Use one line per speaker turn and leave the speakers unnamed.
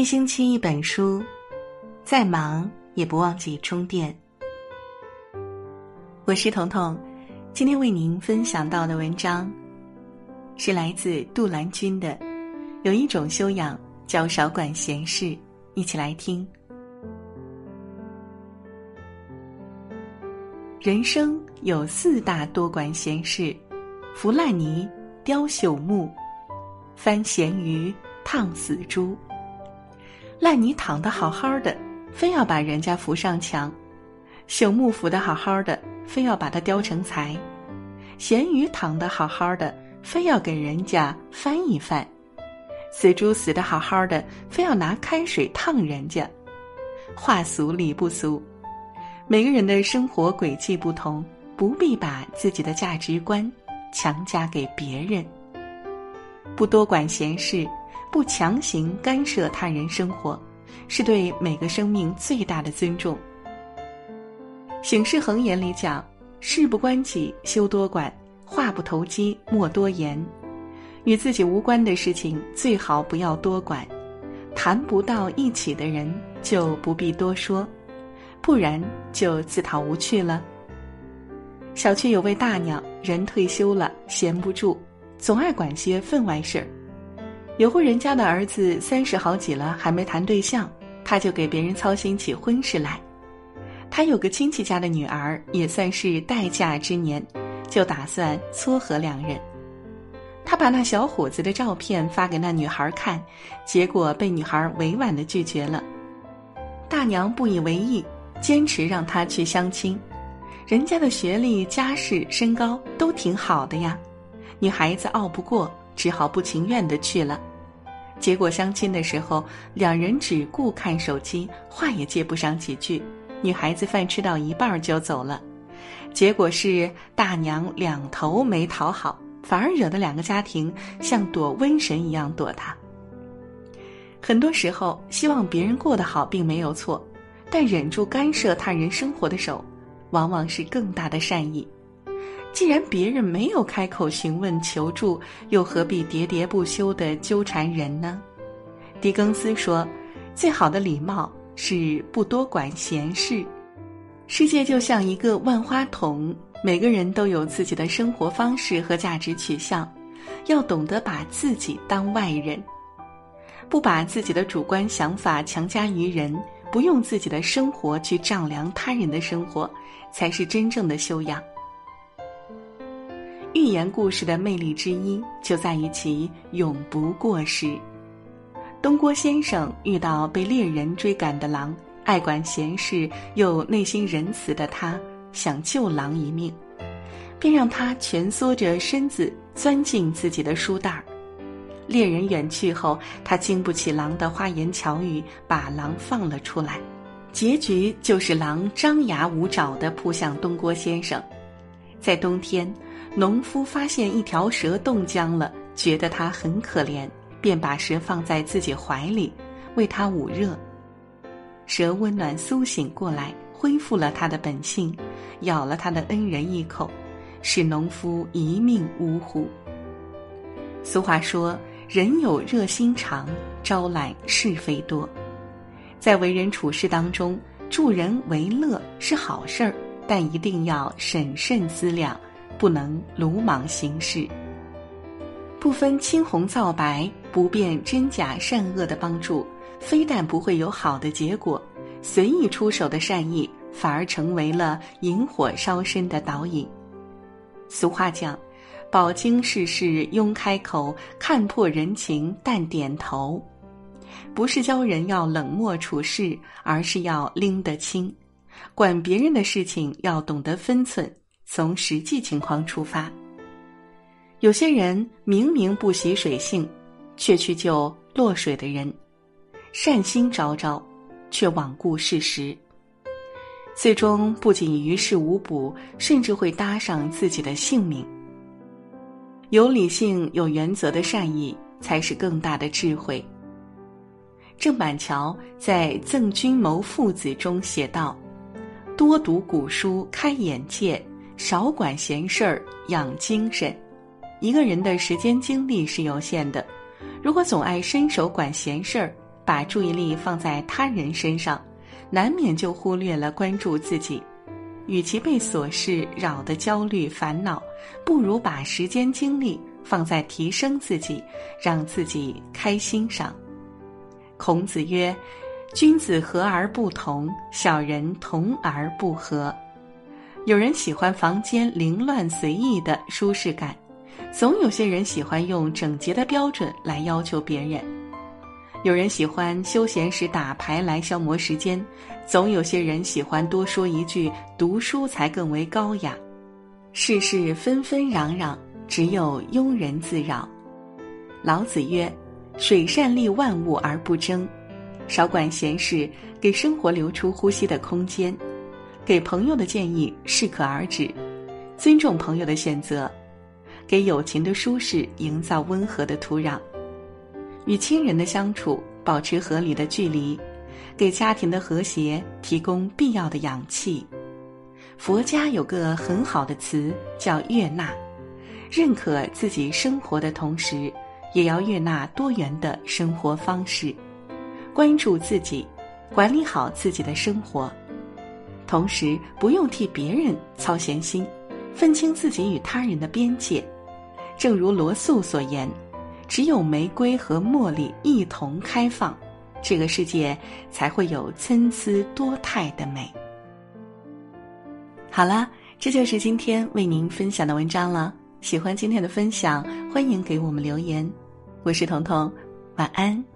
一星期一本书，再忙也不忘记充电。我是彤彤，今天为您分享到的文章是来自杜兰君的。有一种修养叫少管闲事，一起来听。人生有四大多管闲事：扶烂泥、雕朽木、翻咸鱼、烫死猪。烂泥躺得好好的，非要把人家扶上墙；朽木扶得好好的，非要把它雕成材；咸鱼躺得好好的，非要给人家翻一翻；死猪死得好好的，非要拿开水烫人家。话俗理不俗，每个人的生活轨迹不同，不必把自己的价值观强加给别人。不多管闲事。不强行干涉他人生活，是对每个生命最大的尊重。《醒世恒言》里讲：“事不关己，休多管；话不投机，莫多言。”与自己无关的事情，最好不要多管；谈不到一起的人，就不必多说，不然就自讨无趣了。小区有位大娘，人退休了，闲不住，总爱管些分外事儿。有户人家的儿子三十好几了，还没谈对象，他就给别人操心起婚事来。他有个亲戚家的女儿，也算是待嫁之年，就打算撮合两人。他把那小伙子的照片发给那女孩看，结果被女孩委婉的拒绝了。大娘不以为意，坚持让他去相亲。人家的学历、家世、身高都挺好的呀，女孩子拗不过，只好不情愿的去了。结果相亲的时候，两人只顾看手机，话也接不上几句。女孩子饭吃到一半就走了，结果是大娘两头没讨好，反而惹得两个家庭像躲瘟神一样躲他。很多时候，希望别人过得好并没有错，但忍住干涉他人生活的手，往往是更大的善意。既然别人没有开口询问求助，又何必喋喋不休的纠缠人呢？狄更斯说：“最好的礼貌是不多管闲事。”世界就像一个万花筒，每个人都有自己的生活方式和价值取向，要懂得把自己当外人，不把自己的主观想法强加于人，不用自己的生活去丈量他人的生活，才是真正的修养。寓言故事的魅力之一就在于其永不过时。东郭先生遇到被猎人追赶的狼，爱管闲事又内心仁慈的他，想救狼一命，便让他蜷缩着身子钻进自己的书袋儿。猎人远去后，他经不起狼的花言巧语，把狼放了出来。结局就是狼张牙舞爪地扑向东郭先生。在冬天。农夫发现一条蛇冻僵了，觉得它很可怜，便把蛇放在自己怀里，为它捂热。蛇温暖苏醒过来，恢复了它的本性，咬了他的恩人一口，使农夫一命呜呼。俗话说：“人有热心肠，招揽是非多。”在为人处事当中，助人为乐是好事儿，但一定要审慎思量。不能鲁莽行事，不分青红皂白，不辨真假善恶的帮助，非但不会有好的结果，随意出手的善意反而成为了引火烧身的导引。俗话讲：“饱经世事慵开口，看破人情淡点头。”不是教人要冷漠处事，而是要拎得清，管别人的事情要懂得分寸。从实际情况出发，有些人明明不习水性，却去救落水的人，善心昭昭，却罔顾事实，最终不仅于事无补，甚至会搭上自己的性命。有理性、有原则的善意，才是更大的智慧。郑板桥在《赠君谋父子》中写道：“多读古书，开眼界。”少管闲事儿，养精神。一个人的时间精力是有限的，如果总爱伸手管闲事儿，把注意力放在他人身上，难免就忽略了关注自己。与其被琐事扰得焦虑烦恼，不如把时间精力放在提升自己，让自己开心上。孔子曰：“君子和而不同，小人同而不和。”有人喜欢房间凌乱随意的舒适感，总有些人喜欢用整洁的标准来要求别人。有人喜欢休闲时打牌来消磨时间，总有些人喜欢多说一句“读书才更为高雅”。世事纷纷攘攘，只有庸人自扰。老子曰：“水善利万物而不争，少管闲事，给生活留出呼吸的空间。给朋友的建议适可而止，尊重朋友的选择，给友情的舒适营造温和的土壤。”与亲人的相处保持合理的距离，给家庭的和谐提供必要的氧气。佛家有个很好的词叫悦纳，认可自己生活的同时，也要悦纳多元的生活方式，关注自己，管理好自己的生活，同时不用替别人操闲心，分清自己与他人的边界。正如罗素所言。只有玫瑰和茉莉一同开放，这个世界才会有参差多态的美。好了，这就是今天为您分享的文章了。喜欢今天的分享，欢迎给我们留言。我是彤彤，晚安。